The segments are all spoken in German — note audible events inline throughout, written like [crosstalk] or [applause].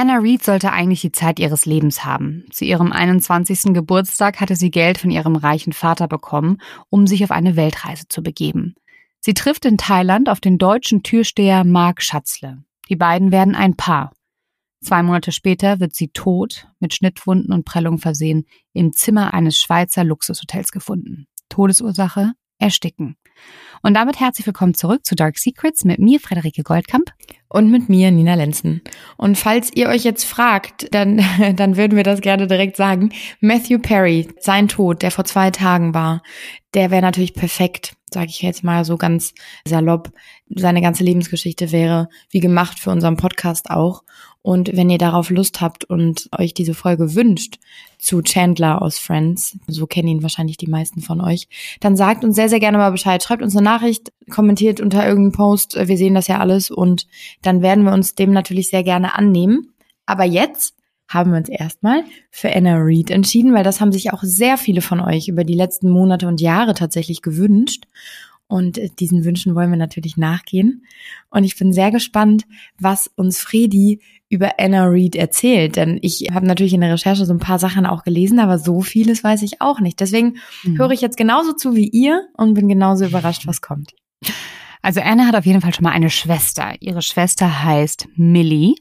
Anna Reed sollte eigentlich die Zeit ihres Lebens haben. Zu ihrem 21. Geburtstag hatte sie Geld von ihrem reichen Vater bekommen, um sich auf eine Weltreise zu begeben. Sie trifft in Thailand auf den deutschen Türsteher Mark Schatzle. Die beiden werden ein Paar. Zwei Monate später wird sie tot, mit Schnittwunden und Prellung versehen, im Zimmer eines Schweizer Luxushotels gefunden. Todesursache? Ersticken. Und damit herzlich willkommen zurück zu Dark Secrets mit mir, Frederike Goldkamp. Und mit mir, Nina Lenzen. Und falls ihr euch jetzt fragt, dann, [laughs] dann würden wir das gerne direkt sagen. Matthew Perry, sein Tod, der vor zwei Tagen war, der wäre natürlich perfekt, sage ich jetzt mal so ganz salopp. Seine ganze Lebensgeschichte wäre wie gemacht für unseren Podcast auch. Und wenn ihr darauf Lust habt und euch diese Folge wünscht zu Chandler aus Friends, so kennen ihn wahrscheinlich die meisten von euch, dann sagt uns sehr, sehr gerne mal Bescheid. Schreibt uns eine Nachricht, kommentiert unter irgendeinem Post. Wir sehen das ja alles und dann werden wir uns dem natürlich sehr gerne annehmen. Aber jetzt haben wir uns erstmal für Anna Reed entschieden, weil das haben sich auch sehr viele von euch über die letzten Monate und Jahre tatsächlich gewünscht. Und äh, diesen Wünschen wollen wir natürlich nachgehen. Und ich bin sehr gespannt, was uns Fredi über Anna Reed erzählt. Denn ich habe natürlich in der Recherche so ein paar Sachen auch gelesen, aber so vieles weiß ich auch nicht. Deswegen mhm. höre ich jetzt genauso zu wie ihr und bin genauso überrascht, was kommt. Also Anna hat auf jeden Fall schon mal eine Schwester. Ihre Schwester heißt Millie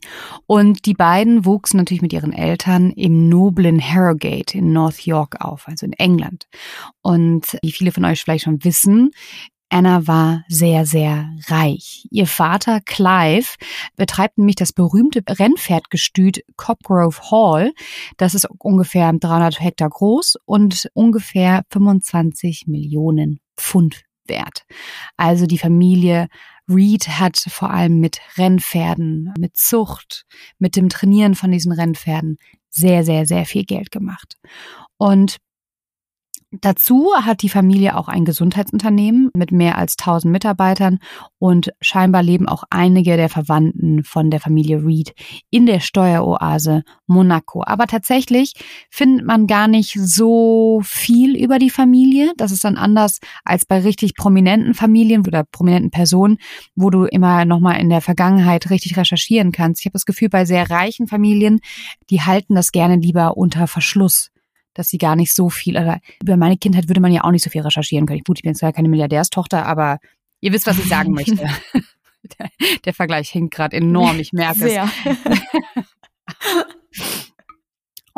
und die beiden wuchsen natürlich mit ihren Eltern im noblen Harrogate in North York auf, also in England. Und wie viele von euch vielleicht schon wissen, Anna war sehr, sehr reich. Ihr Vater Clive betreibt nämlich das berühmte Rennpferdgestüt Copgrove Hall. Das ist ungefähr 300 Hektar groß und ungefähr 25 Millionen Pfund wert. Also die Familie Reed hat vor allem mit Rennpferden, mit Zucht, mit dem Trainieren von diesen Rennpferden sehr, sehr, sehr viel Geld gemacht. Und Dazu hat die Familie auch ein Gesundheitsunternehmen mit mehr als 1000 Mitarbeitern und scheinbar leben auch einige der Verwandten von der Familie Reed in der Steueroase Monaco. Aber tatsächlich findet man gar nicht so viel über die Familie. Das ist dann anders als bei richtig prominenten Familien oder prominenten Personen, wo du immer nochmal in der Vergangenheit richtig recherchieren kannst. Ich habe das Gefühl, bei sehr reichen Familien, die halten das gerne lieber unter Verschluss dass sie gar nicht so viel, oder über meine Kindheit würde man ja auch nicht so viel recherchieren können. Gut, ich bin zwar keine Milliardärstochter, aber ihr wisst, was ich sagen [laughs] möchte. der, der Vergleich hängt gerade enorm, ich merke Sehr. es. [laughs]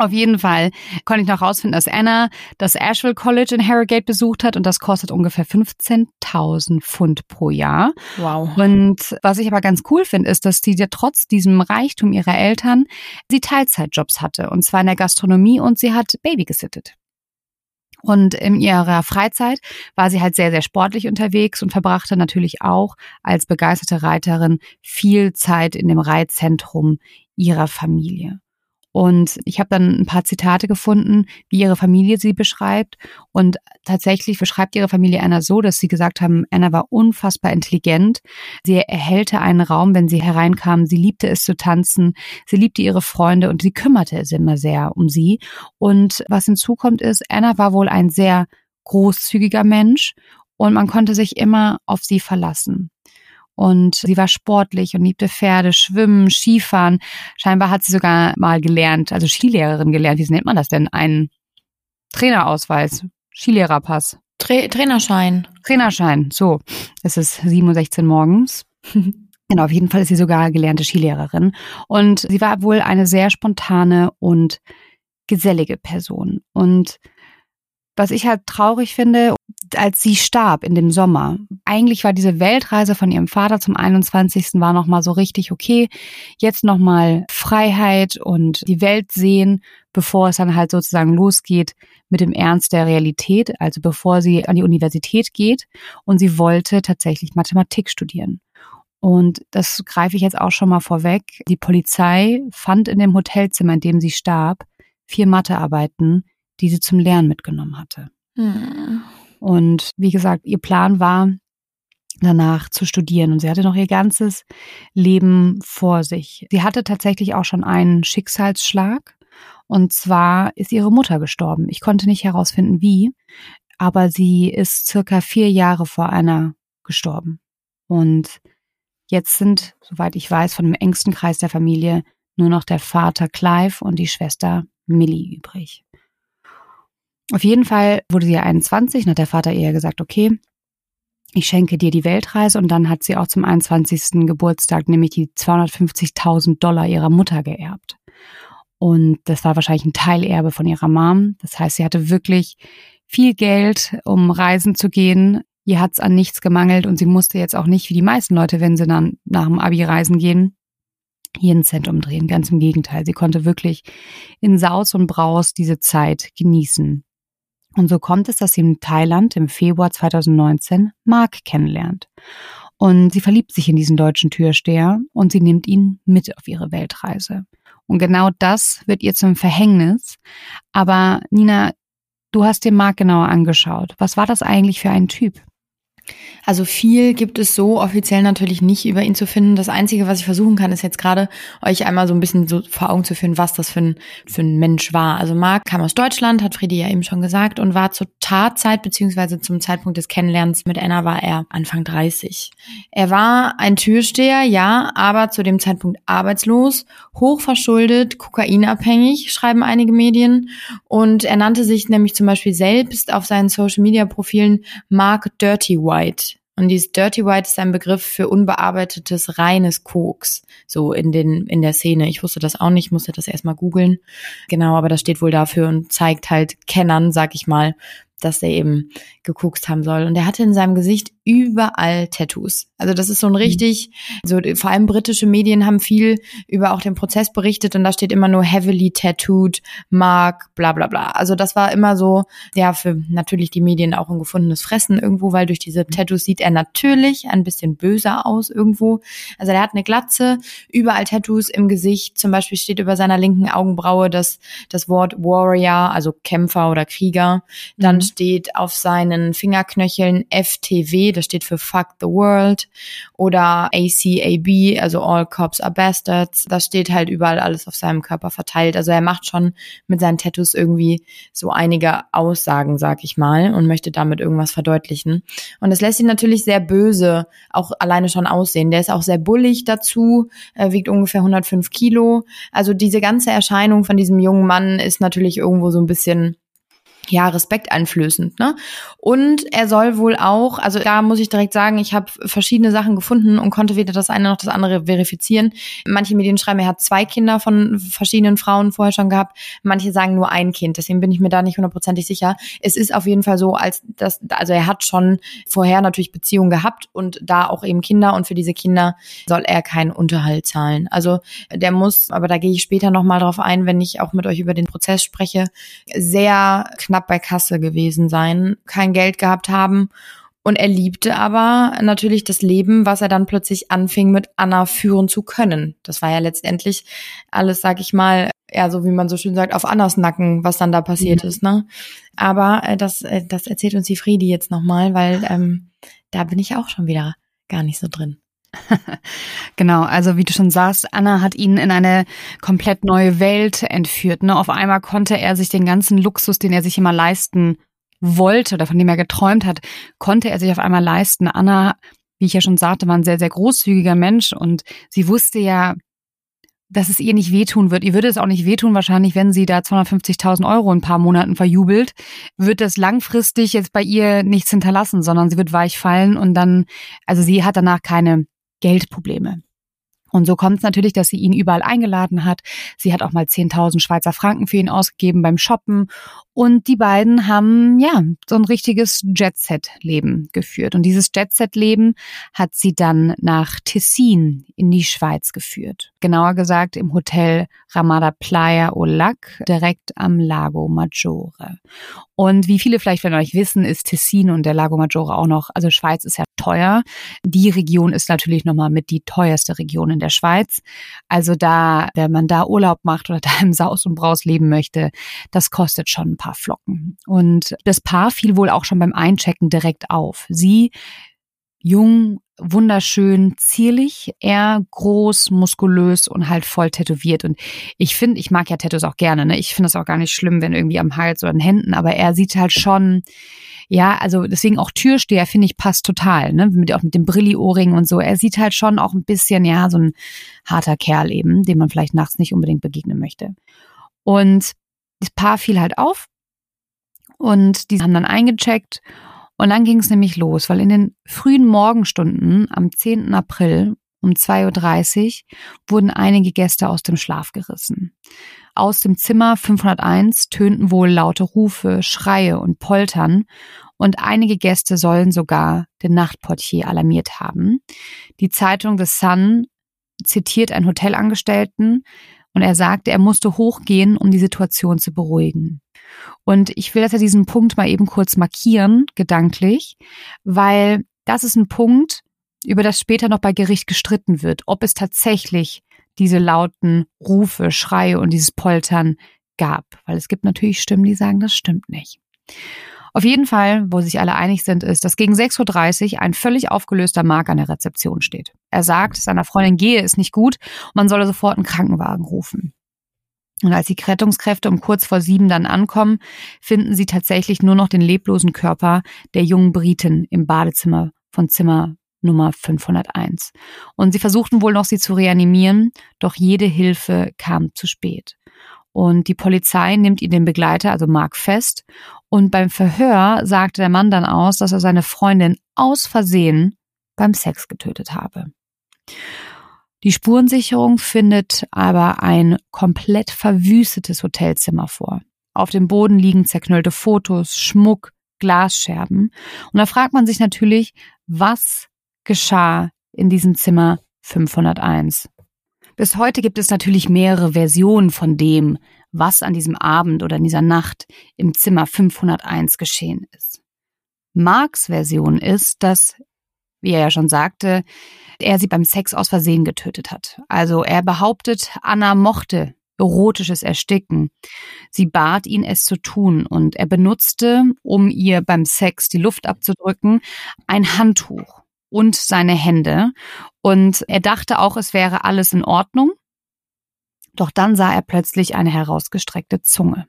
Auf jeden Fall konnte ich noch rausfinden, dass Anna das Asheville College in Harrogate besucht hat und das kostet ungefähr 15.000 Pfund pro Jahr. Wow. Und was ich aber ganz cool finde, ist, dass sie ja trotz diesem Reichtum ihrer Eltern sie Teilzeitjobs hatte und zwar in der Gastronomie und sie hat Baby gesittet. Und in ihrer Freizeit war sie halt sehr, sehr sportlich unterwegs und verbrachte natürlich auch als begeisterte Reiterin viel Zeit in dem Reitzentrum ihrer Familie. Und ich habe dann ein paar Zitate gefunden, wie ihre Familie sie beschreibt. Und tatsächlich beschreibt ihre Familie Anna so, dass sie gesagt haben, Anna war unfassbar intelligent. Sie erhellte einen Raum, wenn sie hereinkam. Sie liebte es zu tanzen. Sie liebte ihre Freunde und sie kümmerte es immer sehr um sie. Und was hinzukommt ist, Anna war wohl ein sehr großzügiger Mensch und man konnte sich immer auf sie verlassen. Und sie war sportlich und liebte Pferde, Schwimmen, Skifahren. Scheinbar hat sie sogar mal gelernt, also Skilehrerin gelernt. Wie nennt man das denn? Ein Trainerausweis, Skilehrerpass. Tra Trainerschein. Trainerschein, so. Es ist 7.16 Uhr morgens. [laughs] Genau, auf jeden Fall ist sie sogar gelernte Skilehrerin. Und sie war wohl eine sehr spontane und gesellige Person. Und was ich halt traurig finde, als sie starb in dem Sommer. Eigentlich war diese Weltreise von ihrem Vater zum 21. war nochmal so richtig okay. Jetzt nochmal Freiheit und die Welt sehen, bevor es dann halt sozusagen losgeht mit dem Ernst der Realität, also bevor sie an die Universität geht. Und sie wollte tatsächlich Mathematik studieren. Und das greife ich jetzt auch schon mal vorweg. Die Polizei fand in dem Hotelzimmer, in dem sie starb, vier Mathearbeiten, die sie zum Lernen mitgenommen hatte. Hm. Und wie gesagt, ihr Plan war, danach zu studieren. Und sie hatte noch ihr ganzes Leben vor sich. Sie hatte tatsächlich auch schon einen Schicksalsschlag. Und zwar ist ihre Mutter gestorben. Ich konnte nicht herausfinden, wie, aber sie ist circa vier Jahre vor einer gestorben. Und jetzt sind, soweit ich weiß, von dem engsten Kreis der Familie nur noch der Vater Clive und die Schwester Millie übrig. Auf jeden Fall wurde sie 21 und hat der Vater ihr gesagt, okay, ich schenke dir die Weltreise und dann hat sie auch zum 21. Geburtstag nämlich die 250.000 Dollar ihrer Mutter geerbt. Und das war wahrscheinlich ein Teilerbe von ihrer Mom. Das heißt, sie hatte wirklich viel Geld, um reisen zu gehen. Ihr hat's an nichts gemangelt und sie musste jetzt auch nicht wie die meisten Leute, wenn sie dann nach dem Abi reisen gehen, jeden Cent umdrehen. Ganz im Gegenteil. Sie konnte wirklich in Saus und Braus diese Zeit genießen. Und so kommt es, dass sie in Thailand im Februar 2019 Mark kennenlernt. Und sie verliebt sich in diesen deutschen Türsteher und sie nimmt ihn mit auf ihre Weltreise. Und genau das wird ihr zum Verhängnis. Aber Nina, du hast dir Mark genauer angeschaut. Was war das eigentlich für ein Typ? Also viel gibt es so offiziell natürlich nicht über ihn zu finden. Das Einzige, was ich versuchen kann, ist jetzt gerade euch einmal so ein bisschen so vor Augen zu führen, was das für ein, für ein Mensch war. Also Marc kam aus Deutschland, hat Friedi ja eben schon gesagt, und war zur Tatzeit beziehungsweise zum Zeitpunkt des Kennenlernens mit Anna war er Anfang 30. Er war ein Türsteher, ja, aber zu dem Zeitpunkt arbeitslos, hochverschuldet, kokainabhängig, schreiben einige Medien. Und er nannte sich nämlich zum Beispiel selbst auf seinen Social-Media-Profilen Mark Dirty White. Und dieses Dirty White ist ein Begriff für unbearbeitetes reines Koks, so in den in der Szene. Ich wusste das auch nicht, musste das erstmal googeln. Genau, aber das steht wohl dafür und zeigt halt Kennern, sag ich mal, dass er eben gekokst haben soll. Und er hatte in seinem Gesicht überall Tattoos. Also das ist so ein mhm. richtig, so vor allem britische Medien haben viel über auch den Prozess berichtet und da steht immer nur heavily tattooed, Mark, bla bla bla. Also das war immer so, ja, für natürlich die Medien auch ein gefundenes Fressen irgendwo, weil durch diese mhm. Tattoos sieht er natürlich ein bisschen böser aus irgendwo. Also er hat eine Glatze, überall Tattoos im Gesicht. Zum Beispiel steht über seiner linken Augenbraue das, das Wort Warrior, also Kämpfer oder Krieger. Dann mhm. steht auf seinen Fingerknöcheln FTW, das steht für Fuck the World oder ACAB, also All Cops are Bastards. Das steht halt überall alles auf seinem Körper verteilt. Also er macht schon mit seinen Tattoos irgendwie so einige Aussagen, sag ich mal, und möchte damit irgendwas verdeutlichen. Und das lässt ihn natürlich sehr böse, auch alleine schon aussehen. Der ist auch sehr bullig dazu, er wiegt ungefähr 105 Kilo. Also diese ganze Erscheinung von diesem jungen Mann ist natürlich irgendwo so ein bisschen ja, respekteinflößend, ne? Und er soll wohl auch, also da muss ich direkt sagen, ich habe verschiedene Sachen gefunden und konnte weder das eine noch das andere verifizieren. Manche Medien schreiben, er hat zwei Kinder von verschiedenen Frauen vorher schon gehabt. Manche sagen nur ein Kind, deswegen bin ich mir da nicht hundertprozentig sicher. Es ist auf jeden Fall so, als das, also er hat schon vorher natürlich Beziehungen gehabt und da auch eben Kinder und für diese Kinder soll er keinen Unterhalt zahlen. Also der muss, aber da gehe ich später nochmal drauf ein, wenn ich auch mit euch über den Prozess spreche, sehr knapp bei Kasse gewesen sein, kein Geld gehabt haben. Und er liebte aber natürlich das Leben, was er dann plötzlich anfing mit Anna führen zu können. Das war ja letztendlich alles, sag ich mal, ja, so wie man so schön sagt, auf Annas Nacken, was dann da passiert ja. ist, ne? Aber äh, das, äh, das erzählt uns die Friedi jetzt nochmal, weil ähm, da bin ich auch schon wieder gar nicht so drin. [laughs] genau, also wie du schon sagst, Anna hat ihn in eine komplett neue Welt entführt. Ne? Auf einmal konnte er sich den ganzen Luxus, den er sich immer leisten wollte oder von dem er geträumt hat, konnte er sich auf einmal leisten. Anna, wie ich ja schon sagte, war ein sehr, sehr großzügiger Mensch und sie wusste ja, dass es ihr nicht wehtun wird. Ihr würde es auch nicht wehtun, wahrscheinlich, wenn sie da 250.000 Euro in ein paar Monaten verjubelt, wird das langfristig jetzt bei ihr nichts hinterlassen, sondern sie wird weich fallen und dann, also sie hat danach keine Geldprobleme. Und so kommt es natürlich, dass sie ihn überall eingeladen hat. Sie hat auch mal 10.000 Schweizer Franken für ihn ausgegeben beim Shoppen. Und die beiden haben, ja, so ein richtiges Jet-Set-Leben geführt. Und dieses Jet-Set-Leben hat sie dann nach Tessin in die Schweiz geführt. Genauer gesagt im Hotel Ramada Playa Olac, direkt am Lago Maggiore. Und wie viele vielleicht von euch wissen, ist Tessin und der Lago Maggiore auch noch, also Schweiz ist ja teuer. Die Region ist natürlich nochmal mit die teuerste Region in der Schweiz. Also da, wenn man da Urlaub macht oder [laughs] da im Saus und Braus leben möchte, das kostet schon paar Flocken. Und das Paar fiel wohl auch schon beim Einchecken direkt auf. Sie jung, wunderschön, zierlich, er groß, muskulös und halt voll tätowiert. Und ich finde, ich mag ja Tattoos auch gerne, ne? Ich finde es auch gar nicht schlimm, wenn irgendwie am Hals oder an den Händen, aber er sieht halt schon, ja, also deswegen auch Türsteher, finde ich, passt total, ne? Mit, auch mit dem Brilli-Ohrring und so. Er sieht halt schon auch ein bisschen, ja, so ein harter Kerl eben, dem man vielleicht nachts nicht unbedingt begegnen möchte. Und das Paar fiel halt auf und die haben dann eingecheckt und dann ging es nämlich los, weil in den frühen Morgenstunden am 10. April um 2.30 Uhr wurden einige Gäste aus dem Schlaf gerissen. Aus dem Zimmer 501 tönten wohl laute Rufe, Schreie und Poltern und einige Gäste sollen sogar den Nachtportier alarmiert haben. Die Zeitung The Sun zitiert einen Hotelangestellten und er sagte, er musste hochgehen, um die Situation zu beruhigen. Und ich will dass er diesen Punkt mal eben kurz markieren, gedanklich, weil das ist ein Punkt, über das später noch bei Gericht gestritten wird, ob es tatsächlich diese lauten Rufe, Schreie und dieses Poltern gab. Weil es gibt natürlich Stimmen, die sagen, das stimmt nicht. Auf jeden Fall, wo sich alle einig sind, ist, dass gegen 6.30 Uhr ein völlig aufgelöster Mark an der Rezeption steht. Er sagt, seiner Freundin gehe es nicht gut man solle sofort einen Krankenwagen rufen. Und als die Rettungskräfte um kurz vor sieben dann ankommen, finden sie tatsächlich nur noch den leblosen Körper der jungen Britin im Badezimmer von Zimmer Nummer 501. Und sie versuchten wohl noch, sie zu reanimieren, doch jede Hilfe kam zu spät. Und die Polizei nimmt ihn den Begleiter, also Mark, fest. Und beim Verhör sagte der Mann dann aus, dass er seine Freundin aus Versehen beim Sex getötet habe. Die Spurensicherung findet aber ein komplett verwüstetes Hotelzimmer vor. Auf dem Boden liegen zerknüllte Fotos, Schmuck, Glasscherben. Und da fragt man sich natürlich, was geschah in diesem Zimmer 501. Bis heute gibt es natürlich mehrere Versionen von dem, was an diesem Abend oder in dieser Nacht im Zimmer 501 geschehen ist. Marks Version ist, dass, wie er ja schon sagte, er sie beim Sex aus Versehen getötet hat. Also er behauptet, Anna mochte erotisches Ersticken. Sie bat ihn, es zu tun, und er benutzte, um ihr beim Sex die Luft abzudrücken, ein Handtuch und seine Hände. Und er dachte auch, es wäre alles in Ordnung. Doch dann sah er plötzlich eine herausgestreckte Zunge.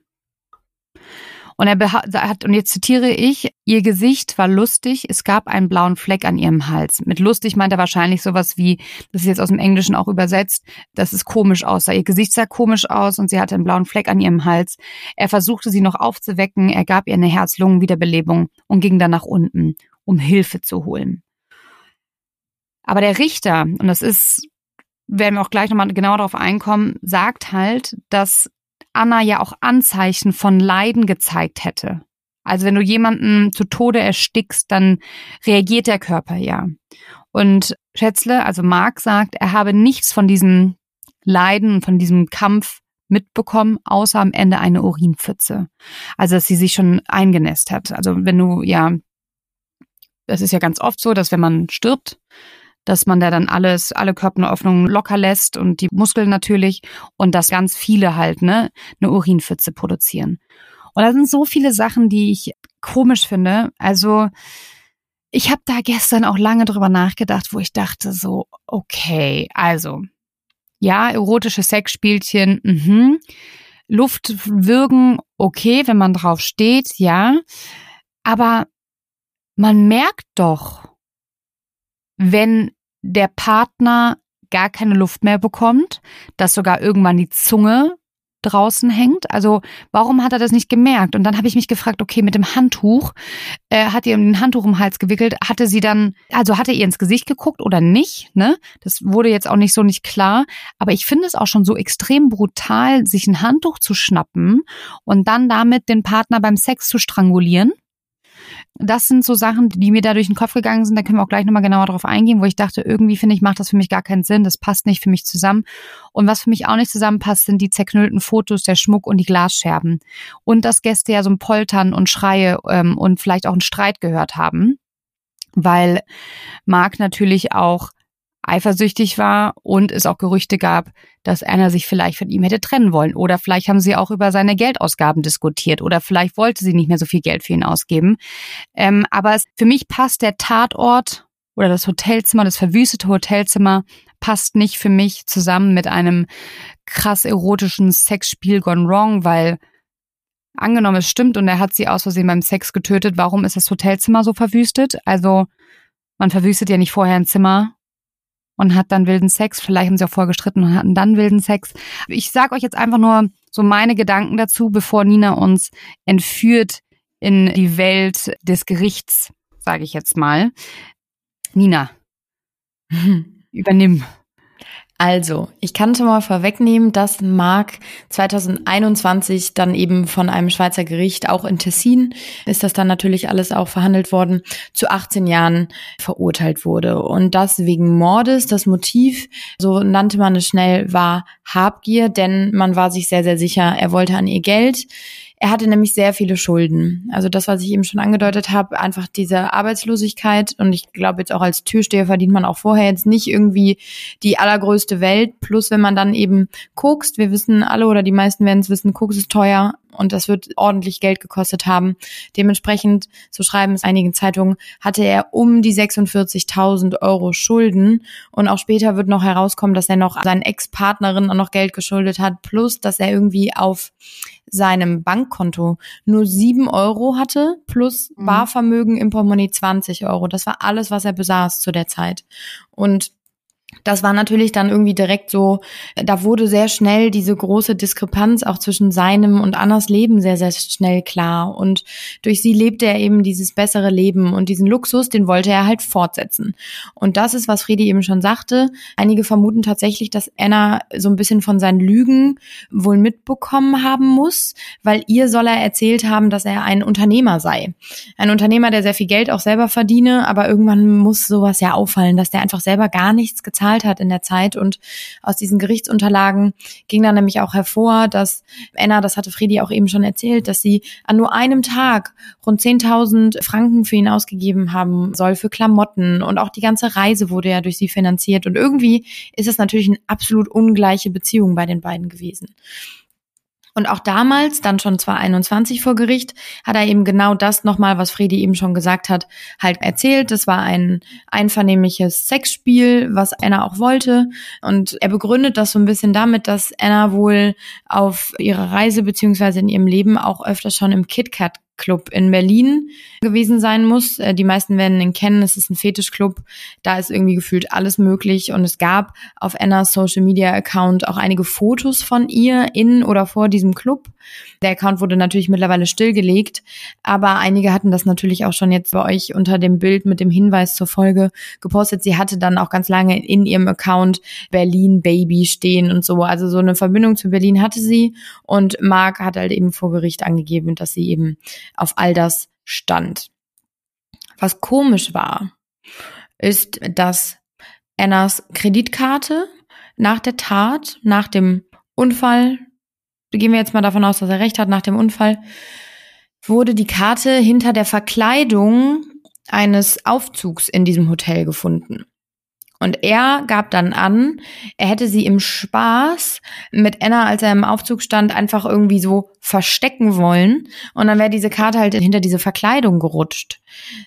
Und er hat, und jetzt zitiere ich, ihr Gesicht war lustig, es gab einen blauen Fleck an ihrem Hals. Mit lustig meint er wahrscheinlich sowas wie, das ist jetzt aus dem Englischen auch übersetzt, dass es komisch aussah. Ihr Gesicht sah komisch aus und sie hatte einen blauen Fleck an ihrem Hals. Er versuchte sie noch aufzuwecken, er gab ihr eine Herz-Lungen-Wiederbelebung und ging dann nach unten, um Hilfe zu holen. Aber der Richter, und das ist, werden wir auch gleich nochmal genau darauf einkommen, sagt halt, dass Anna ja auch Anzeichen von Leiden gezeigt hätte. Also wenn du jemanden zu Tode erstickst, dann reagiert der Körper ja. Und Schätzle, also Mark sagt, er habe nichts von diesem Leiden und von diesem Kampf mitbekommen, außer am Ende eine Urinpfütze. Also dass sie sich schon eingenässt hat. Also wenn du ja, das ist ja ganz oft so, dass wenn man stirbt, dass man da dann alles, alle Körperöffnungen locker lässt und die Muskeln natürlich und dass ganz viele halt ne eine Urinpfütze produzieren. Und da sind so viele Sachen, die ich komisch finde. Also ich habe da gestern auch lange drüber nachgedacht, wo ich dachte so, okay, also ja, erotische Sexspielchen, mhm. Luft würgen, okay, wenn man drauf steht, ja. Aber man merkt doch, wenn der Partner gar keine Luft mehr bekommt, dass sogar irgendwann die Zunge draußen hängt. Also warum hat er das nicht gemerkt? Und dann habe ich mich gefragt, okay, mit dem Handtuch, äh, hat ihr ein Handtuch um den Hals gewickelt, hatte sie dann, also hatte ihr ins Gesicht geguckt oder nicht? Ne? Das wurde jetzt auch nicht so nicht klar. Aber ich finde es auch schon so extrem brutal, sich ein Handtuch zu schnappen und dann damit den Partner beim Sex zu strangulieren. Das sind so Sachen, die mir da durch den Kopf gegangen sind. Da können wir auch gleich nochmal genauer drauf eingehen, wo ich dachte, irgendwie finde ich, macht das für mich gar keinen Sinn. Das passt nicht für mich zusammen. Und was für mich auch nicht zusammenpasst, sind die zerknüllten Fotos, der Schmuck und die Glasscherben. Und dass Gäste ja so ein Poltern und Schreie ähm, und vielleicht auch einen Streit gehört haben. Weil Marc natürlich auch eifersüchtig war und es auch Gerüchte gab, dass Anna sich vielleicht von ihm hätte trennen wollen. Oder vielleicht haben sie auch über seine Geldausgaben diskutiert oder vielleicht wollte sie nicht mehr so viel Geld für ihn ausgeben. Ähm, aber es, für mich passt der Tatort oder das Hotelzimmer, das verwüstete Hotelzimmer, passt nicht für mich zusammen mit einem krass erotischen Sexspiel gone wrong, weil angenommen, es stimmt und er hat sie aus Versehen beim Sex getötet, warum ist das Hotelzimmer so verwüstet? Also man verwüstet ja nicht vorher ein Zimmer und hat dann wilden Sex. Vielleicht haben sie auch vorher gestritten und hatten dann wilden Sex. Ich sage euch jetzt einfach nur so meine Gedanken dazu, bevor Nina uns entführt in die Welt des Gerichts, sage ich jetzt mal. Nina, [laughs] übernimm. Also, ich kann schon mal vorwegnehmen, dass Mark 2021 dann eben von einem Schweizer Gericht, auch in Tessin, ist das dann natürlich alles auch verhandelt worden, zu 18 Jahren verurteilt wurde. Und das wegen Mordes. Das Motiv, so nannte man es schnell, war Habgier, denn man war sich sehr, sehr sicher, er wollte an ihr Geld. Er hatte nämlich sehr viele Schulden. Also das, was ich eben schon angedeutet habe, einfach diese Arbeitslosigkeit. Und ich glaube jetzt auch als Türsteher verdient man auch vorher jetzt nicht irgendwie die allergrößte Welt. Plus wenn man dann eben kokst, wir wissen alle oder die meisten werden es wissen, Koks ist teuer und das wird ordentlich Geld gekostet haben. Dementsprechend, so schreiben es einigen Zeitungen, hatte er um die 46.000 Euro Schulden und auch später wird noch herauskommen, dass er noch seinen Ex-Partnerin noch Geld geschuldet hat, plus dass er irgendwie auf seinem Bankkonto nur sieben Euro hatte, plus mhm. Barvermögen im Portemonnaie 20 Euro. Das war alles, was er besaß zu der Zeit. Und das war natürlich dann irgendwie direkt so, da wurde sehr schnell diese große Diskrepanz auch zwischen seinem und Annas Leben sehr, sehr schnell klar. Und durch sie lebte er eben dieses bessere Leben und diesen Luxus, den wollte er halt fortsetzen. Und das ist, was Friedi eben schon sagte. Einige vermuten tatsächlich, dass Anna so ein bisschen von seinen Lügen wohl mitbekommen haben muss, weil ihr soll er erzählt haben, dass er ein Unternehmer sei. Ein Unternehmer, der sehr viel Geld auch selber verdiene, aber irgendwann muss sowas ja auffallen, dass der einfach selber gar nichts gezahlt gezahlt hat in der Zeit. Und aus diesen Gerichtsunterlagen ging dann nämlich auch hervor, dass Anna, das hatte Friedi auch eben schon erzählt, dass sie an nur einem Tag rund 10.000 Franken für ihn ausgegeben haben soll für Klamotten und auch die ganze Reise wurde ja durch sie finanziert. Und irgendwie ist es natürlich eine absolut ungleiche Beziehung bei den beiden gewesen. Und auch damals, dann schon 2021 vor Gericht, hat er eben genau das nochmal, was Fredi eben schon gesagt hat, halt erzählt. Das war ein einvernehmliches Sexspiel, was Anna auch wollte. Und er begründet das so ein bisschen damit, dass Anna wohl auf ihrer Reise beziehungsweise in ihrem Leben auch öfter schon im KitKat Club in Berlin gewesen sein muss. Äh, die meisten werden ihn kennen. Es ist ein Fetischclub. Da ist irgendwie gefühlt alles möglich. Und es gab auf Annas Social Media Account auch einige Fotos von ihr in oder vor diesem Club. Der Account wurde natürlich mittlerweile stillgelegt, aber einige hatten das natürlich auch schon jetzt bei euch unter dem Bild mit dem Hinweis zur Folge gepostet. Sie hatte dann auch ganz lange in ihrem Account Berlin Baby stehen und so. Also so eine Verbindung zu Berlin hatte sie und Mark hat halt eben vor Gericht angegeben, dass sie eben auf all das stand. Was komisch war, ist, dass Annas Kreditkarte nach der Tat, nach dem Unfall, gehen wir jetzt mal davon aus, dass er recht hat, nach dem Unfall, wurde die Karte hinter der Verkleidung eines Aufzugs in diesem Hotel gefunden. Und er gab dann an, er hätte sie im Spaß mit Anna, als er im Aufzug stand, einfach irgendwie so verstecken wollen. Und dann wäre diese Karte halt hinter diese Verkleidung gerutscht.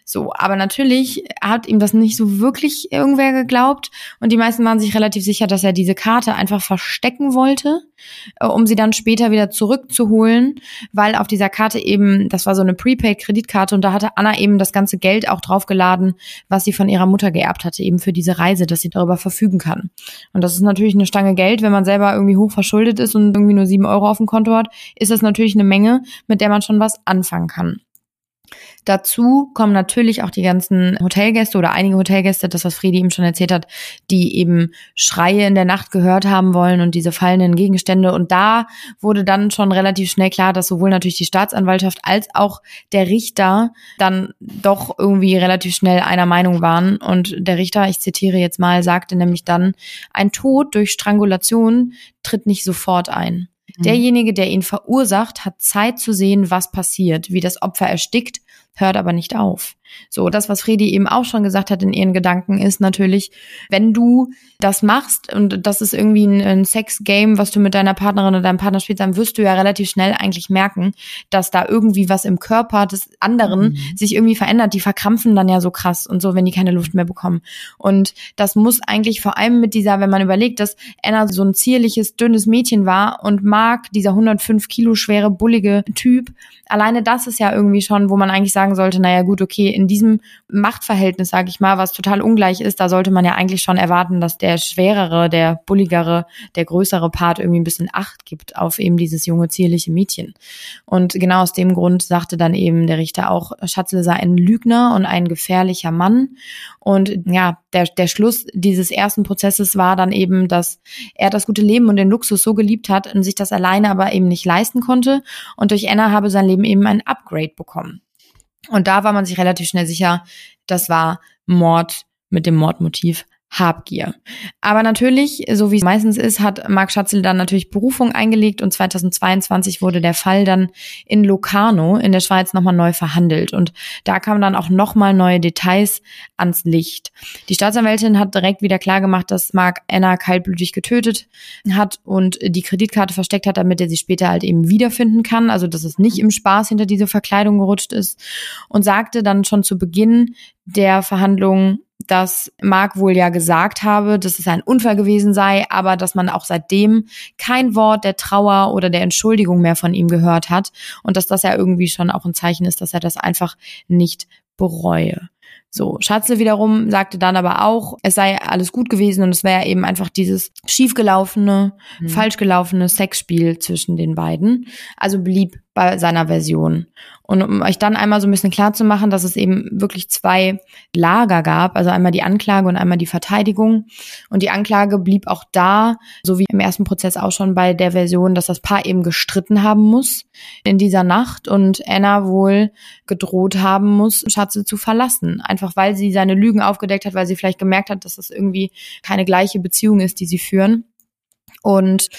So, aber natürlich hat ihm das nicht so wirklich irgendwer geglaubt. Und die meisten waren sich relativ sicher, dass er diese Karte einfach verstecken wollte, äh, um sie dann später wieder zurückzuholen, weil auf dieser Karte eben, das war so eine Prepaid-Kreditkarte und da hatte Anna eben das ganze Geld auch draufgeladen, was sie von ihrer Mutter geerbt hatte, eben für diese Reise, dass sie darüber verfügen kann. Und das ist natürlich eine Stange Geld, wenn man selber irgendwie hoch verschuldet ist und irgendwie nur sieben Euro auf dem Konto hat, ist das natürlich eine Menge, mit der man schon was anfangen kann. Dazu kommen natürlich auch die ganzen Hotelgäste oder einige Hotelgäste, das was Friedi ihm schon erzählt hat, die eben Schreie in der Nacht gehört haben wollen und diese fallenden Gegenstände. Und da wurde dann schon relativ schnell klar, dass sowohl natürlich die Staatsanwaltschaft als auch der Richter dann doch irgendwie relativ schnell einer Meinung waren. Und der Richter, ich zitiere jetzt mal, sagte nämlich dann, ein Tod durch Strangulation tritt nicht sofort ein. Mhm. Derjenige, der ihn verursacht, hat Zeit zu sehen, was passiert, wie das Opfer erstickt, hört aber nicht auf. So, das, was Fredi eben auch schon gesagt hat in ihren Gedanken, ist natürlich, wenn du das machst und das ist irgendwie ein, ein Sex-Game, was du mit deiner Partnerin oder deinem Partner spielst, dann wirst du ja relativ schnell eigentlich merken, dass da irgendwie was im Körper des anderen mhm. sich irgendwie verändert. Die verkrampfen dann ja so krass und so, wenn die keine Luft mehr bekommen. Und das muss eigentlich vor allem mit dieser, wenn man überlegt, dass Anna so ein zierliches, dünnes Mädchen war und Mark dieser 105 Kilo schwere, bullige Typ, alleine das ist ja irgendwie schon, wo man eigentlich sagen sollte, naja gut, okay, in diesem Machtverhältnis, sage ich mal, was total ungleich ist, da sollte man ja eigentlich schon erwarten, dass der schwerere, der bulligere, der größere Part irgendwie ein bisschen Acht gibt auf eben dieses junge, zierliche Mädchen. Und genau aus dem Grund sagte dann eben der Richter auch, Schatzle sei ein Lügner und ein gefährlicher Mann. Und ja, der, der Schluss dieses ersten Prozesses war dann eben, dass er das gute Leben und den Luxus so geliebt hat und sich das alleine aber eben nicht leisten konnte. Und durch Anna habe sein Leben eben ein Upgrade bekommen. Und da war man sich relativ schnell sicher, das war Mord mit dem Mordmotiv Habgier. Aber natürlich, so wie es meistens ist, hat Mark Schatzel dann natürlich Berufung eingelegt und 2022 wurde der Fall dann in Locarno in der Schweiz nochmal neu verhandelt und da kamen dann auch nochmal neue Details ans Licht. Die Staatsanwältin hat direkt wieder klargemacht, dass Mark Anna kaltblütig getötet hat und die Kreditkarte versteckt hat, damit er sie später halt eben wiederfinden kann, also dass es nicht im Spaß hinter diese Verkleidung gerutscht ist und sagte dann schon zu Beginn der Verhandlungen, dass Mark wohl ja gesagt habe, dass es ein Unfall gewesen sei, aber dass man auch seitdem kein Wort der Trauer oder der Entschuldigung mehr von ihm gehört hat und dass das ja irgendwie schon auch ein Zeichen ist, dass er das einfach nicht bereue. So, Schatzle wiederum sagte dann aber auch, es sei alles gut gewesen und es wäre eben einfach dieses schiefgelaufene, mhm. falsch gelaufene Sexspiel zwischen den beiden. Also blieb bei seiner Version. Und um euch dann einmal so ein bisschen klar zu machen, dass es eben wirklich zwei Lager gab, also einmal die Anklage und einmal die Verteidigung. Und die Anklage blieb auch da, so wie im ersten Prozess auch schon bei der Version, dass das Paar eben gestritten haben muss in dieser Nacht und Anna wohl gedroht haben muss, Schatze zu verlassen. Einfach weil sie seine Lügen aufgedeckt hat, weil sie vielleicht gemerkt hat, dass das irgendwie keine gleiche Beziehung ist, die sie führen. Und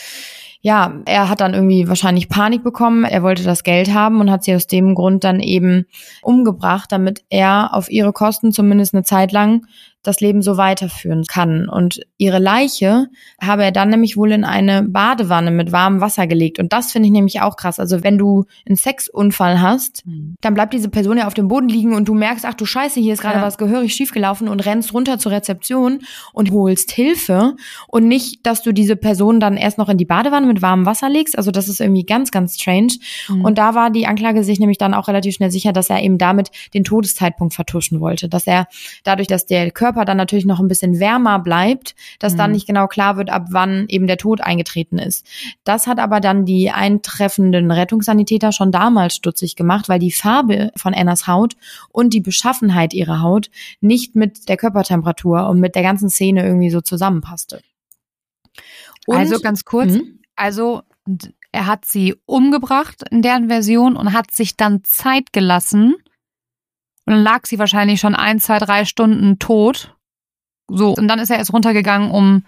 ja, er hat dann irgendwie wahrscheinlich Panik bekommen. Er wollte das Geld haben und hat sie aus dem Grund dann eben umgebracht, damit er auf ihre Kosten zumindest eine Zeit lang das Leben so weiterführen kann. Und ihre Leiche habe er dann nämlich wohl in eine Badewanne mit warmem Wasser gelegt. Und das finde ich nämlich auch krass. Also wenn du einen Sexunfall hast, mhm. dann bleibt diese Person ja auf dem Boden liegen und du merkst, ach du Scheiße, hier ist gerade ja. was gehörig schiefgelaufen und rennst runter zur Rezeption und holst Hilfe. Und nicht, dass du diese Person dann erst noch in die Badewanne mit warmem Wasser legst. Also das ist irgendwie ganz, ganz strange. Mhm. Und da war die Anklage sich nämlich dann auch relativ schnell sicher, dass er eben damit den Todeszeitpunkt vertuschen wollte. Dass er dadurch, dass der Körper Körper dann natürlich noch ein bisschen wärmer bleibt, dass mhm. dann nicht genau klar wird, ab wann eben der Tod eingetreten ist. Das hat aber dann die eintreffenden Rettungssanitäter schon damals stutzig gemacht, weil die Farbe von Annas Haut und die Beschaffenheit ihrer Haut nicht mit der Körpertemperatur und mit der ganzen Szene irgendwie so zusammenpasste. Und, also ganz kurz, mh? also er hat sie umgebracht in deren Version und hat sich dann Zeit gelassen, und dann lag sie wahrscheinlich schon ein, zwei, drei Stunden tot. So. Und dann ist er erst runtergegangen, um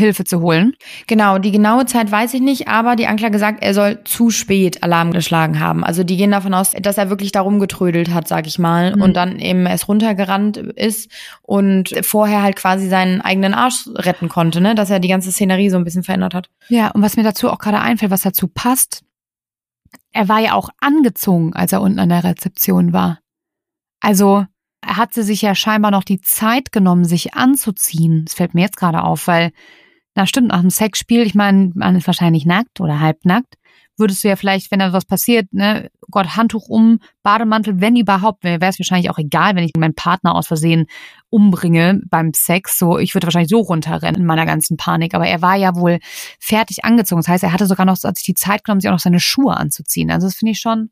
Hilfe zu holen. Genau, die genaue Zeit weiß ich nicht, aber die Anklage sagt, er soll zu spät Alarm geschlagen haben. Also die gehen davon aus, dass er wirklich darum getrödelt hat, sag ich mal, mhm. und dann eben erst runtergerannt ist und vorher halt quasi seinen eigenen Arsch retten konnte, ne? Dass er die ganze Szenerie so ein bisschen verändert hat. Ja, und was mir dazu auch gerade einfällt, was dazu passt, er war ja auch angezogen, als er unten an der Rezeption war. Also hat sie sich ja scheinbar noch die Zeit genommen, sich anzuziehen. Das fällt mir jetzt gerade auf, weil, na stimmt, nach dem Sexspiel, ich meine, man ist wahrscheinlich nackt oder halbnackt, würdest du ja vielleicht, wenn da was passiert, ne, Gott, Handtuch um, Bademantel, wenn überhaupt, wäre es wahrscheinlich auch egal, wenn ich meinen Partner aus Versehen umbringe beim Sex. So, ich würde wahrscheinlich so runterrennen in meiner ganzen Panik. Aber er war ja wohl fertig angezogen. Das heißt, er hatte sogar noch sich die Zeit genommen, sich auch noch seine Schuhe anzuziehen. Also das finde ich schon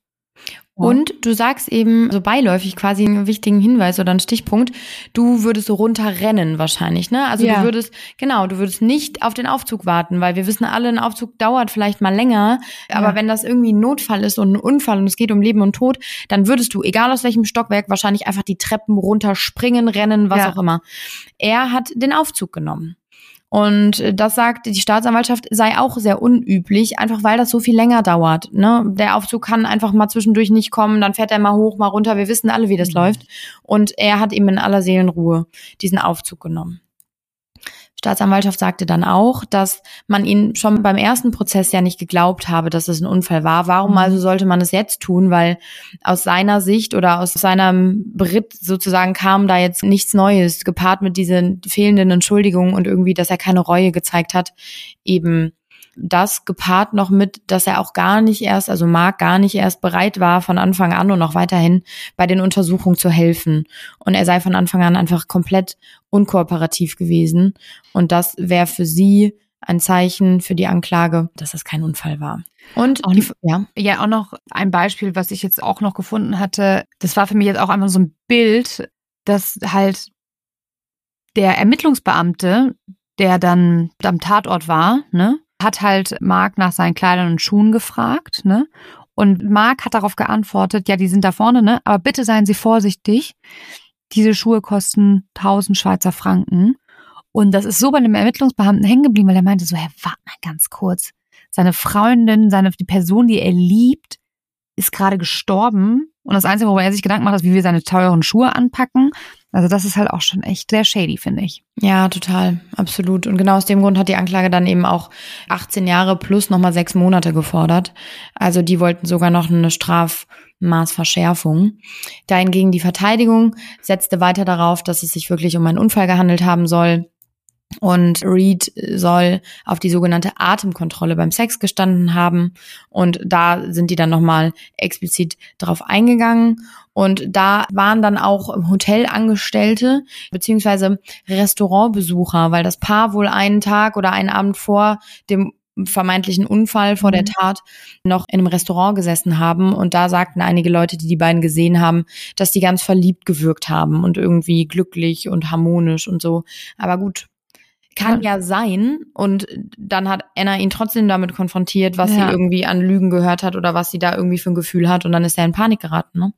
und du sagst eben so beiläufig quasi einen wichtigen Hinweis oder einen Stichpunkt. Du würdest so runterrennen wahrscheinlich, ne? Also ja. du würdest, genau, du würdest nicht auf den Aufzug warten, weil wir wissen alle, ein Aufzug dauert vielleicht mal länger. Aber ja. wenn das irgendwie ein Notfall ist und ein Unfall und es geht um Leben und Tod, dann würdest du, egal aus welchem Stockwerk, wahrscheinlich einfach die Treppen runterspringen, rennen, was ja. auch immer. Er hat den Aufzug genommen. Und das sagt die Staatsanwaltschaft sei auch sehr unüblich, einfach weil das so viel länger dauert. Ne? Der Aufzug kann einfach mal zwischendurch nicht kommen, dann fährt er mal hoch, mal runter. Wir wissen alle, wie das mhm. läuft. Und er hat eben in aller Seelenruhe diesen Aufzug genommen. Staatsanwaltschaft sagte dann auch, dass man ihn schon beim ersten Prozess ja nicht geglaubt habe, dass es ein Unfall war. Warum mhm. also sollte man es jetzt tun? Weil aus seiner Sicht oder aus seinem Beritt sozusagen kam da jetzt nichts Neues, gepaart mit diesen fehlenden Entschuldigungen und irgendwie, dass er keine Reue gezeigt hat, eben das gepaart noch mit, dass er auch gar nicht erst, also Mark gar nicht erst bereit war, von Anfang an und noch weiterhin bei den Untersuchungen zu helfen. Und er sei von Anfang an einfach komplett unkooperativ gewesen. Und das wäre für sie ein Zeichen für die Anklage, dass das kein Unfall war. Und auch, die, ja. ja, auch noch ein Beispiel, was ich jetzt auch noch gefunden hatte. Das war für mich jetzt auch einfach so ein Bild, dass halt der Ermittlungsbeamte, der dann am Tatort war, ne, hat halt Mark nach seinen Kleidern und Schuhen gefragt, ne? Und Mark hat darauf geantwortet, ja, die sind da vorne, ne? Aber bitte seien Sie vorsichtig. Diese Schuhe kosten 1000 Schweizer Franken. Und das ist so bei dem Ermittlungsbeamten hängen geblieben, weil er meinte so, Herr, warte mal ganz kurz. Seine Freundin, seine, die Person, die er liebt, ist gerade gestorben. Und das Einzige, worüber er sich Gedanken macht, ist, wie wir seine teuren Schuhe anpacken. Also das ist halt auch schon echt sehr shady, finde ich. Ja, total, absolut. Und genau aus dem Grund hat die Anklage dann eben auch 18 Jahre plus nochmal sechs Monate gefordert. Also die wollten sogar noch eine Strafmaßverschärfung. Dahingegen die Verteidigung setzte weiter darauf, dass es sich wirklich um einen Unfall gehandelt haben soll und Reed soll auf die sogenannte Atemkontrolle beim Sex gestanden haben. Und da sind die dann nochmal explizit drauf eingegangen. Und da waren dann auch Hotelangestellte beziehungsweise Restaurantbesucher, weil das Paar wohl einen Tag oder einen Abend vor dem vermeintlichen Unfall vor der mhm. Tat noch in einem Restaurant gesessen haben. Und da sagten einige Leute, die die beiden gesehen haben, dass die ganz verliebt gewirkt haben und irgendwie glücklich und harmonisch und so. Aber gut, kann ja. ja sein. Und dann hat Anna ihn trotzdem damit konfrontiert, was ja. sie irgendwie an Lügen gehört hat oder was sie da irgendwie für ein Gefühl hat. Und dann ist er in Panik geraten, ne?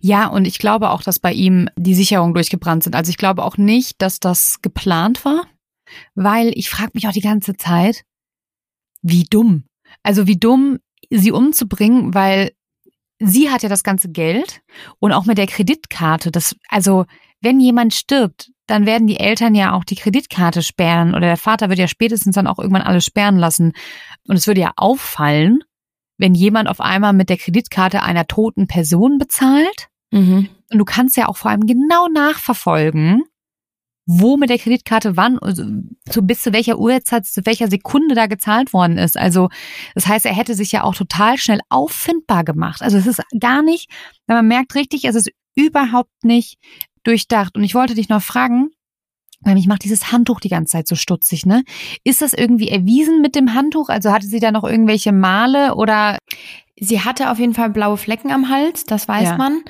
Ja, und ich glaube auch, dass bei ihm die Sicherungen durchgebrannt sind. Also ich glaube auch nicht, dass das geplant war, weil ich frage mich auch die ganze Zeit, wie dumm. Also wie dumm, sie umzubringen, weil sie hat ja das ganze Geld und auch mit der Kreditkarte. Das, also wenn jemand stirbt, dann werden die Eltern ja auch die Kreditkarte sperren oder der Vater wird ja spätestens dann auch irgendwann alles sperren lassen. Und es würde ja auffallen, wenn jemand auf einmal mit der Kreditkarte einer toten Person bezahlt. Mhm. Und du kannst ja auch vor allem genau nachverfolgen, wo mit der Kreditkarte wann, also zu, bis zu welcher Uhrzeit, zu welcher Sekunde da gezahlt worden ist. Also das heißt, er hätte sich ja auch total schnell auffindbar gemacht. Also es ist gar nicht, man merkt richtig, es ist überhaupt nicht durchdacht. Und ich wollte dich noch fragen, weil mich macht dieses Handtuch die ganze Zeit so stutzig, ne? Ist das irgendwie erwiesen mit dem Handtuch? Also hatte sie da noch irgendwelche Male oder? Sie hatte auf jeden Fall blaue Flecken am Hals, das weiß ja. man.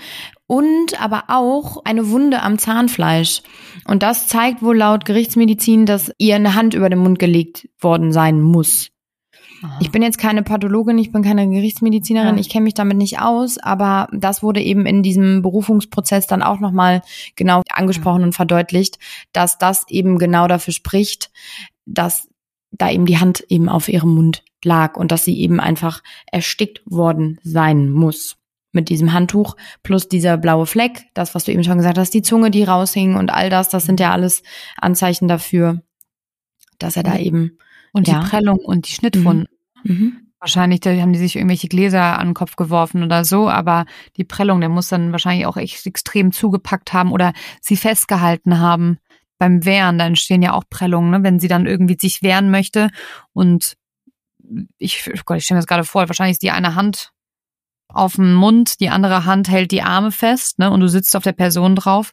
Und aber auch eine Wunde am Zahnfleisch. Und das zeigt wohl laut Gerichtsmedizin, dass ihr eine Hand über den Mund gelegt worden sein muss. Ich bin jetzt keine Pathologin, ich bin keine Gerichtsmedizinerin, ja. ich kenne mich damit nicht aus, aber das wurde eben in diesem Berufungsprozess dann auch nochmal genau angesprochen ja. und verdeutlicht, dass das eben genau dafür spricht, dass da eben die Hand eben auf ihrem Mund lag und dass sie eben einfach erstickt worden sein muss mit diesem Handtuch plus dieser blaue Fleck, das, was du eben schon gesagt hast, die Zunge, die raushing und all das, das sind ja alles Anzeichen dafür, dass er da eben und ja. die Prellung und die Schnittwunden. Mhm. Mhm. Wahrscheinlich da haben die sich irgendwelche Gläser an den Kopf geworfen oder so, aber die Prellung, der muss dann wahrscheinlich auch echt extrem zugepackt haben oder sie festgehalten haben beim Wehren. Da entstehen ja auch Prellungen, ne? wenn sie dann irgendwie sich wehren möchte. Und ich, oh Gott, ich stelle mir das gerade vor, wahrscheinlich ist die eine Hand auf dem Mund, die andere Hand hält die Arme fest, ne? Und du sitzt auf der Person drauf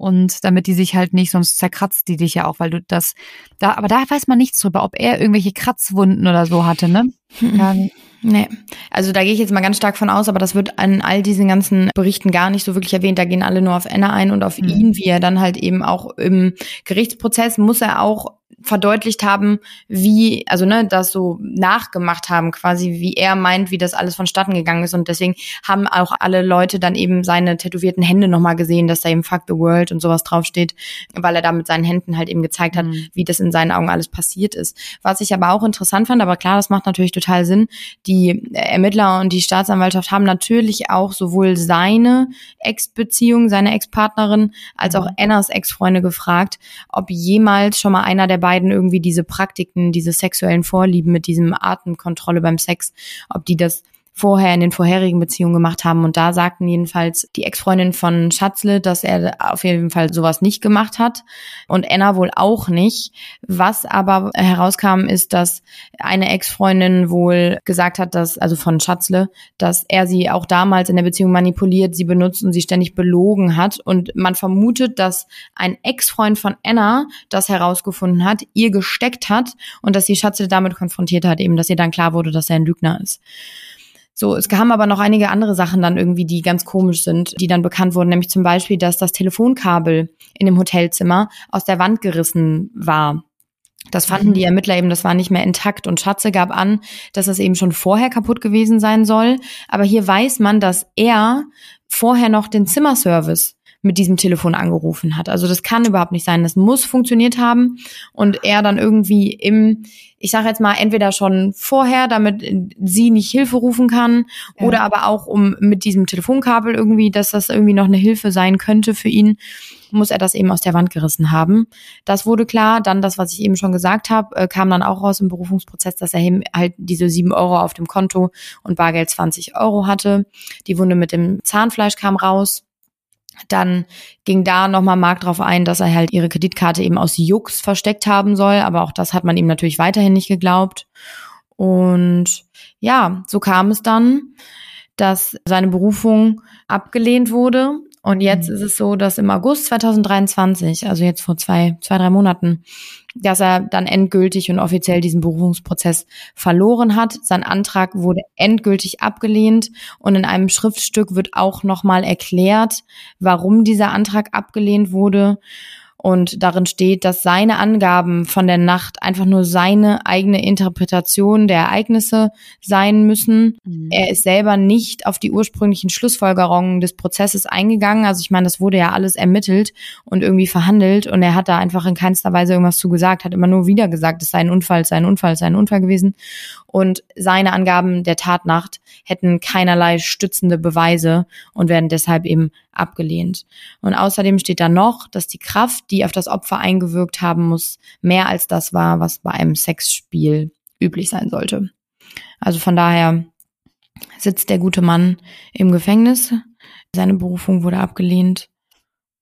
und damit die sich halt nicht, sonst zerkratzt die dich ja auch, weil du das, da, aber da weiß man nichts drüber, ob er irgendwelche Kratzwunden oder so hatte, ne? Ja. [laughs] Nee, also da gehe ich jetzt mal ganz stark von aus, aber das wird an all diesen ganzen Berichten gar nicht so wirklich erwähnt. Da gehen alle nur auf Anna ein und auf mhm. ihn, wie er dann halt eben auch im Gerichtsprozess muss er auch verdeutlicht haben, wie, also ne, das so nachgemacht haben, quasi, wie er meint, wie das alles vonstatten gegangen ist. Und deswegen haben auch alle Leute dann eben seine tätowierten Hände nochmal gesehen, dass da eben Fuck the World und sowas draufsteht, weil er da mit seinen Händen halt eben gezeigt hat, mhm. wie das in seinen Augen alles passiert ist. Was ich aber auch interessant fand, aber klar, das macht natürlich total Sinn, die Ermittler und die Staatsanwaltschaft haben natürlich auch sowohl seine Ex-Beziehung, seine Ex-Partnerin, als auch mhm. Annas Ex-Freunde gefragt, ob jemals schon mal einer der beiden irgendwie diese Praktiken, diese sexuellen Vorlieben mit diesem Atemkontrolle beim Sex, ob die das vorher in den vorherigen Beziehungen gemacht haben. Und da sagten jedenfalls die Ex-Freundin von Schatzle, dass er auf jeden Fall sowas nicht gemacht hat und Anna wohl auch nicht. Was aber herauskam, ist, dass eine Ex-Freundin wohl gesagt hat, dass, also von Schatzle, dass er sie auch damals in der Beziehung manipuliert, sie benutzt und sie ständig belogen hat. Und man vermutet, dass ein Ex-Freund von Anna das herausgefunden hat, ihr gesteckt hat und dass sie Schatzle damit konfrontiert hat, eben, dass ihr dann klar wurde, dass er ein Lügner ist. So, es kamen aber noch einige andere Sachen dann irgendwie, die ganz komisch sind, die dann bekannt wurden, nämlich zum Beispiel, dass das Telefonkabel in dem Hotelzimmer aus der Wand gerissen war. Das fanden mhm. die Ermittler eben, das war nicht mehr intakt und Schatze gab an, dass es eben schon vorher kaputt gewesen sein soll. Aber hier weiß man, dass er vorher noch den Zimmerservice mit diesem Telefon angerufen hat. Also das kann überhaupt nicht sein. Das muss funktioniert haben und er dann irgendwie im, ich sage jetzt mal, entweder schon vorher, damit sie nicht Hilfe rufen kann ja. oder aber auch um mit diesem Telefonkabel irgendwie, dass das irgendwie noch eine Hilfe sein könnte für ihn, muss er das eben aus der Wand gerissen haben. Das wurde klar. Dann das, was ich eben schon gesagt habe, äh, kam dann auch raus im Berufungsprozess, dass er halt diese sieben Euro auf dem Konto und Bargeld 20 Euro hatte. Die Wunde mit dem Zahnfleisch kam raus. Dann ging da nochmal Mark drauf ein, dass er halt ihre Kreditkarte eben aus Jux versteckt haben soll, aber auch das hat man ihm natürlich weiterhin nicht geglaubt. Und ja, so kam es dann, dass seine Berufung abgelehnt wurde. Und jetzt mhm. ist es so, dass im August 2023, also jetzt vor zwei, zwei, drei Monaten, dass er dann endgültig und offiziell diesen Berufungsprozess verloren hat. Sein Antrag wurde endgültig abgelehnt und in einem Schriftstück wird auch nochmal erklärt, warum dieser Antrag abgelehnt wurde. Und darin steht, dass seine Angaben von der Nacht einfach nur seine eigene Interpretation der Ereignisse sein müssen. Mhm. Er ist selber nicht auf die ursprünglichen Schlussfolgerungen des Prozesses eingegangen. Also ich meine, das wurde ja alles ermittelt und irgendwie verhandelt und er hat da einfach in keinster Weise irgendwas zu gesagt, hat immer nur wieder gesagt, es sei ein Unfall, es sei ein Unfall, es sei ein Unfall gewesen. Und seine Angaben der Tatnacht hätten keinerlei stützende Beweise und werden deshalb eben abgelehnt. Und außerdem steht da noch, dass die Kraft, die auf das Opfer eingewirkt haben muss, mehr als das war, was bei einem Sexspiel üblich sein sollte. Also von daher sitzt der gute Mann im Gefängnis. Seine Berufung wurde abgelehnt.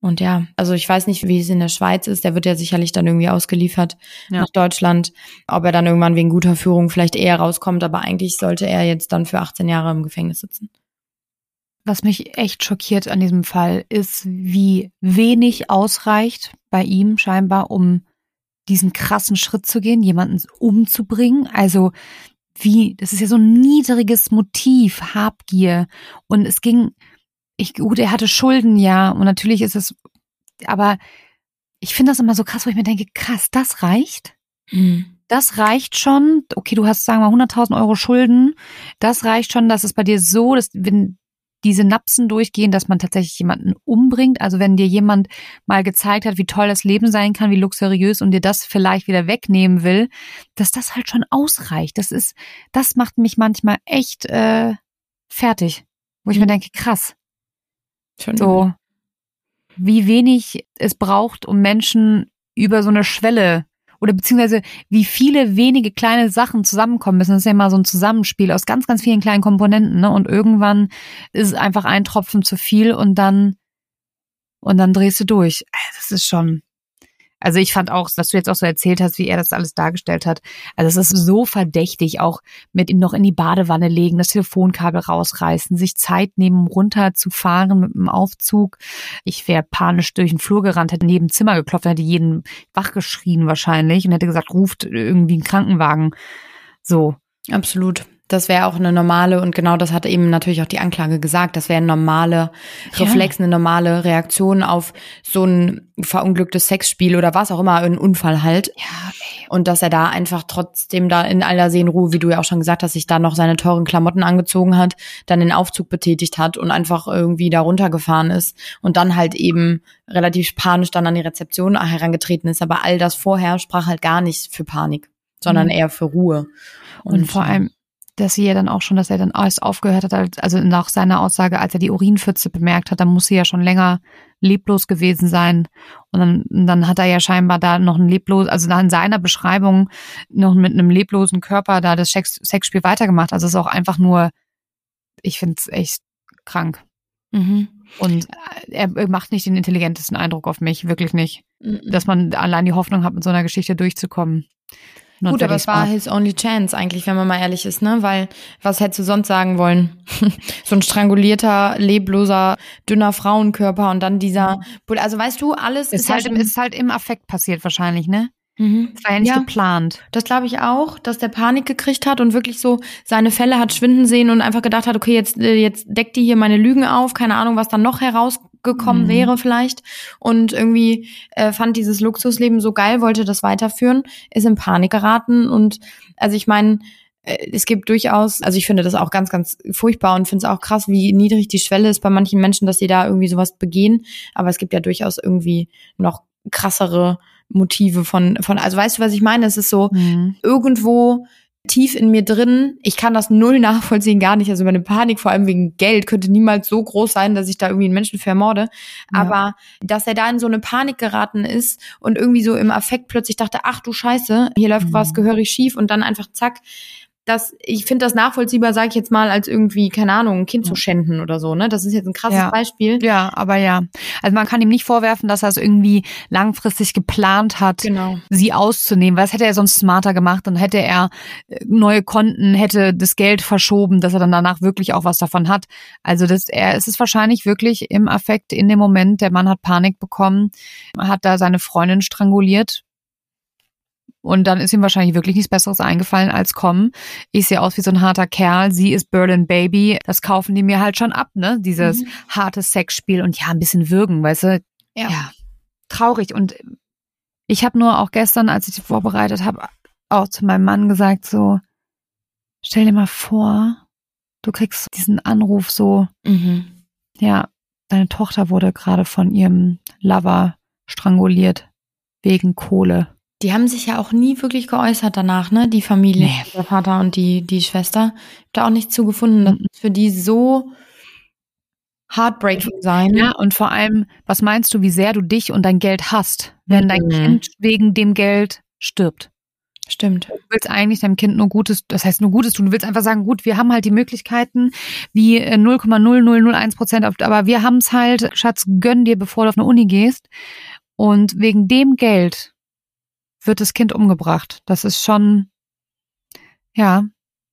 Und ja, also ich weiß nicht, wie es in der Schweiz ist. Der wird ja sicherlich dann irgendwie ausgeliefert ja. nach Deutschland. Ob er dann irgendwann wegen guter Führung vielleicht eher rauskommt, aber eigentlich sollte er jetzt dann für 18 Jahre im Gefängnis sitzen. Was mich echt schockiert an diesem Fall ist, wie wenig ausreicht bei ihm scheinbar, um diesen krassen Schritt zu gehen, jemanden umzubringen. Also wie, das ist ja so ein niedriges Motiv, Habgier. Und es ging, ich, gut, er hatte Schulden, ja, und natürlich ist es, aber ich finde das immer so krass, wo ich mir denke, krass, das reicht? Mhm. Das reicht schon. Okay, du hast, sagen wir, 100.000 Euro Schulden. Das reicht schon, dass es bei dir so, dass, wenn diese Napsen durchgehen, dass man tatsächlich jemanden umbringt. Also wenn dir jemand mal gezeigt hat, wie toll das Leben sein kann, wie luxuriös und dir das vielleicht wieder wegnehmen will, dass das halt schon ausreicht. Das ist, das macht mich manchmal echt äh, fertig, wo ich mhm. mir denke, krass. Schon so, wie wenig es braucht, um Menschen über so eine Schwelle oder beziehungsweise wie viele wenige kleine Sachen zusammenkommen müssen. Das ist ja immer so ein Zusammenspiel aus ganz, ganz vielen kleinen Komponenten, ne? Und irgendwann ist es einfach ein Tropfen zu viel und dann und dann drehst du durch. Das ist schon, also ich fand auch, was du jetzt auch so erzählt hast, wie er das alles dargestellt hat. Also es ist so verdächtig, auch mit ihm noch in die Badewanne legen, das Telefonkabel rausreißen, sich Zeit nehmen, runterzufahren mit dem Aufzug. Ich wäre panisch durch den Flur gerannt, hätte neben Zimmer geklopft, hätte jeden wach geschrien wahrscheinlich und hätte gesagt, ruft irgendwie einen Krankenwagen. So. Absolut. Das wäre auch eine normale, und genau das hat eben natürlich auch die Anklage gesagt, das wäre eine normale Reflex, ja. eine normale Reaktion auf so ein verunglücktes Sexspiel oder was auch immer, ein Unfall halt. Ja, ey. Und dass er da einfach trotzdem da in aller Seelenruhe, wie du ja auch schon gesagt hast, sich da noch seine teuren Klamotten angezogen hat, dann den Aufzug betätigt hat und einfach irgendwie da runtergefahren ist und dann halt eben relativ panisch dann an die Rezeption herangetreten ist. Aber all das vorher sprach halt gar nicht für Panik, sondern mhm. eher für Ruhe. Und, und vor allem, dass sie ja dann auch schon, dass er dann alles aufgehört hat, also nach seiner Aussage, als er die Urinpfütze bemerkt hat, dann muss sie ja schon länger leblos gewesen sein. Und dann, dann hat er ja scheinbar da noch ein leblos, also in seiner Beschreibung noch mit einem leblosen Körper da das Sex, Sexspiel weitergemacht. Also es ist auch einfach nur Ich finde es echt krank. Mhm. Und er macht nicht den intelligentesten Eindruck auf mich, wirklich nicht. Mhm. Dass man allein die Hoffnung hat, mit so einer Geschichte durchzukommen. Not Gut, aber es war his only chance eigentlich, wenn man mal ehrlich ist, ne? Weil was hättest du sonst sagen wollen? [laughs] so ein strangulierter, lebloser, dünner Frauenkörper und dann dieser, also weißt du, alles ist, ist, halt, im- ist halt im Affekt passiert wahrscheinlich, ne? Mhm. Das war ja nicht Ja. geplant. Das glaube ich auch, dass der Panik gekriegt hat und wirklich so seine Fälle hat schwinden sehen und einfach gedacht hat, okay, jetzt, äh, jetzt deckt die hier meine Lügen auf, keine Ahnung, was dann noch herausgekommen Mhm. wäre vielleicht. Und irgendwie äh, fand dieses Luxusleben so geil, wollte das weiterführen, ist in Panik geraten und also ich meine, äh, es gibt durchaus, also ich finde das auch ganz, ganz furchtbar und finde es auch krass, wie niedrig die Schwelle ist bei manchen Menschen, dass sie da irgendwie sowas begehen. Aber es gibt ja durchaus irgendwie noch krassere Motive von, von, also weißt du, was ich meine? Es ist so, Mhm. irgendwo tief in mir drin, ich kann das null nachvollziehen, gar nicht. Also meine Panik, vor allem wegen Geld, könnte niemals so groß sein, dass ich da irgendwie einen Menschen vermorde. Ja. Aber dass er da in so eine Panik geraten ist und irgendwie so im Affekt plötzlich dachte, ach du Scheiße, hier läuft Mhm. was gehörig schief und dann einfach zack. Das, ich finde das nachvollziehbar, sage ich jetzt mal, als irgendwie, keine Ahnung, ein Kind zu schänden oder so, ne? Das ist jetzt ein krasses Ja. Beispiel. Ja, aber ja. Also man kann ihm nicht vorwerfen, dass er es irgendwie langfristig geplant hat, Genau. sie auszunehmen, weil das hätte er sonst smarter gemacht. Dann hätte er äh, neue Konten, hätte das Geld verschoben, dass er dann danach wirklich auch was davon hat. Also das, er es ist wahrscheinlich wirklich im Affekt in dem Moment, der Mann hat Panik bekommen, hat da seine Freundin stranguliert. Und dann ist ihm wahrscheinlich wirklich nichts Besseres eingefallen als kommen. Ich sehe aus wie so ein harter Kerl. Sie ist Berlin Baby. Das kaufen die mir halt schon ab, ne? Dieses Mhm. harte Sexspiel und ja, ein bisschen würgen, weißt du? Ja. ja, traurig. Und ich habe nur auch gestern, als ich die vorbereitet habe, auch zu meinem Mann gesagt, so, stell dir mal vor, du kriegst diesen Anruf so, Mhm. ja, deine Tochter wurde gerade von ihrem Lover stranguliert wegen Kohle. Die haben sich ja auch nie wirklich geäußert danach, ne? Die Familie, Nee. der Vater und die, die Schwester. Hab Da auch nichts zugefunden. Das Mhm. muss für die so heartbreaking sein. Ja, und vor allem, was meinst du, wie sehr du dich und dein Geld hast, wenn dein Mhm. Kind wegen dem Geld stirbt? Stimmt. Du willst eigentlich deinem Kind nur Gutes, das heißt nur Gutes tun. Du willst einfach sagen, gut, wir haben halt die Möglichkeiten wie äh, 0,0001 Prozent, aber wir haben es halt, Schatz, gönn dir, bevor du auf eine Uni gehst. Und wegen dem Geld wird das Kind umgebracht. Das ist schon, ja,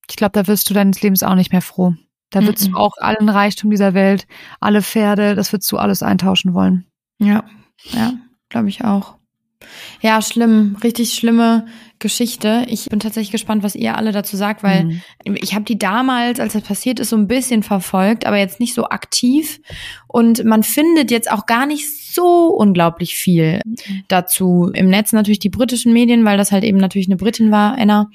ich glaube, da wirst du deines Lebens auch nicht mehr froh. Da würdest Mhm. du auch allen Reichtum dieser Welt, alle Pferde, das würdest du alles eintauschen wollen. Ja, ja, glaube ich auch. Ja, schlimm, richtig schlimme Geschichte. Ich bin tatsächlich gespannt, was ihr alle dazu sagt, weil Mhm. ich habe die damals, als das passiert ist, so ein bisschen verfolgt, aber jetzt nicht so aktiv. Und man findet jetzt auch gar nicht so unglaublich viel dazu. Im Netz natürlich die britischen Medien, weil das halt eben natürlich eine Britin war, Anna.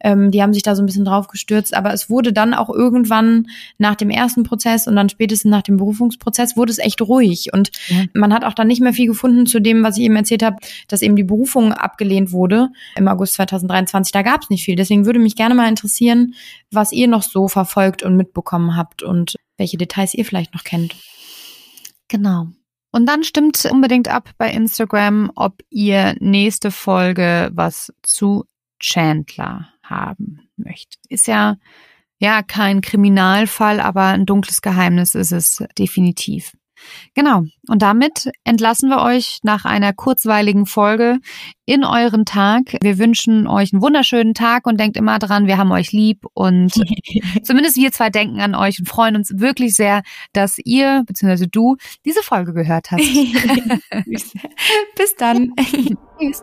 Ähm, die haben sich da so ein bisschen drauf gestürzt. Aber es wurde dann auch irgendwann nach dem ersten Prozess und dann spätestens nach dem Berufungsprozess wurde es echt ruhig. Und Ja. man hat auch dann nicht mehr viel gefunden zu dem, was ich eben erzählt habe, dass eben die Berufung abgelehnt wurde im August 2023. Da gab es nicht viel. Deswegen würde mich gerne mal interessieren, was ihr noch so verfolgt und mitbekommen habt und welche Details ihr vielleicht noch kennt. Genau. Und dann stimmt unbedingt ab bei Instagram, ob ihr nächste Folge was zu Chandler haben möchtet. Ist ja, ja kein Kriminalfall, aber ein dunkles Geheimnis ist es definitiv. Genau. Und damit entlassen wir euch nach einer kurzweiligen Folge in euren Tag. Wir wünschen euch einen wunderschönen Tag und denkt immer dran, wir haben euch lieb und [laughs] zumindest wir zwei denken an euch und freuen uns wirklich sehr, dass ihr bzw. du diese Folge gehört hast. [laughs] [laughs] Bis dann. Tschüss.